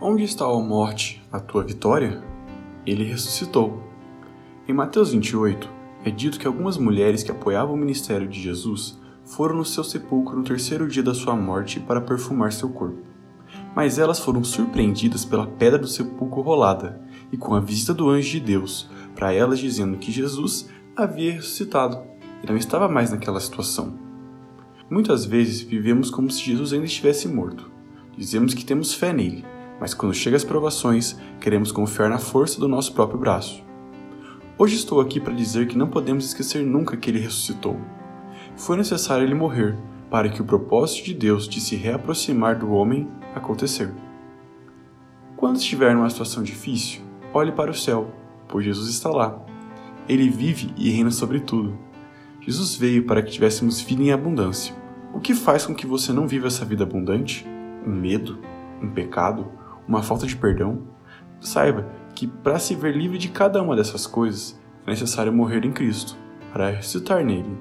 Onde está, a morte, a tua vitória? Ele ressuscitou. Em Mateus 28, é dito que algumas mulheres que apoiavam o ministério de Jesus foram no seu sepulcro no terceiro dia da sua morte para perfumar seu corpo. Mas elas foram surpreendidas pela pedra do sepulcro rolada e com a visita do anjo de Deus para elas dizendo que Jesus havia ressuscitado e não estava mais naquela situação. Muitas vezes vivemos como se Jesus ainda estivesse morto. Dizemos que temos fé nele, mas quando chegam as provações, queremos confiar na força do nosso próprio braço. Hoje estou aqui para dizer que não podemos esquecer nunca que ele ressuscitou. Foi necessário ele morrer para que o propósito de Deus de se reaproximar do homem acontecer. Quando estiver numa situação difícil, olhe para o céu, pois Jesus está lá. Ele vive e reina sobre tudo. Jesus veio para que tivéssemos vida em abundância. O que faz com que você não viva essa vida abundante? Um medo? Um pecado? Uma falta de perdão, saiba que para se ver livre de cada uma dessas coisas é necessário morrer em Cristo, para ressuscitar nele.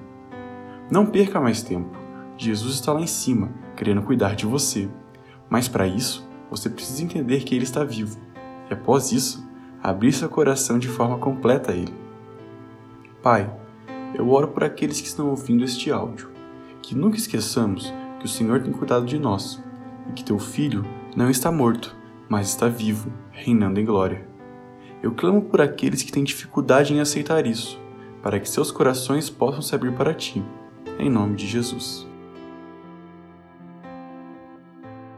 Não perca mais tempo. Jesus está lá em cima, querendo cuidar de você. Mas para isso, você precisa entender que ele está vivo. E após isso, abrir seu coração de forma completa a ele. Pai, eu oro por aqueles que estão ouvindo este áudio, que nunca esqueçamos que o Senhor tem cuidado de nós e que teu filho não está morto, mas está vivo, reinando em glória. Eu clamo por aqueles que têm dificuldade em aceitar isso, para que seus corações possam se abrir para ti. Em nome de Jesus.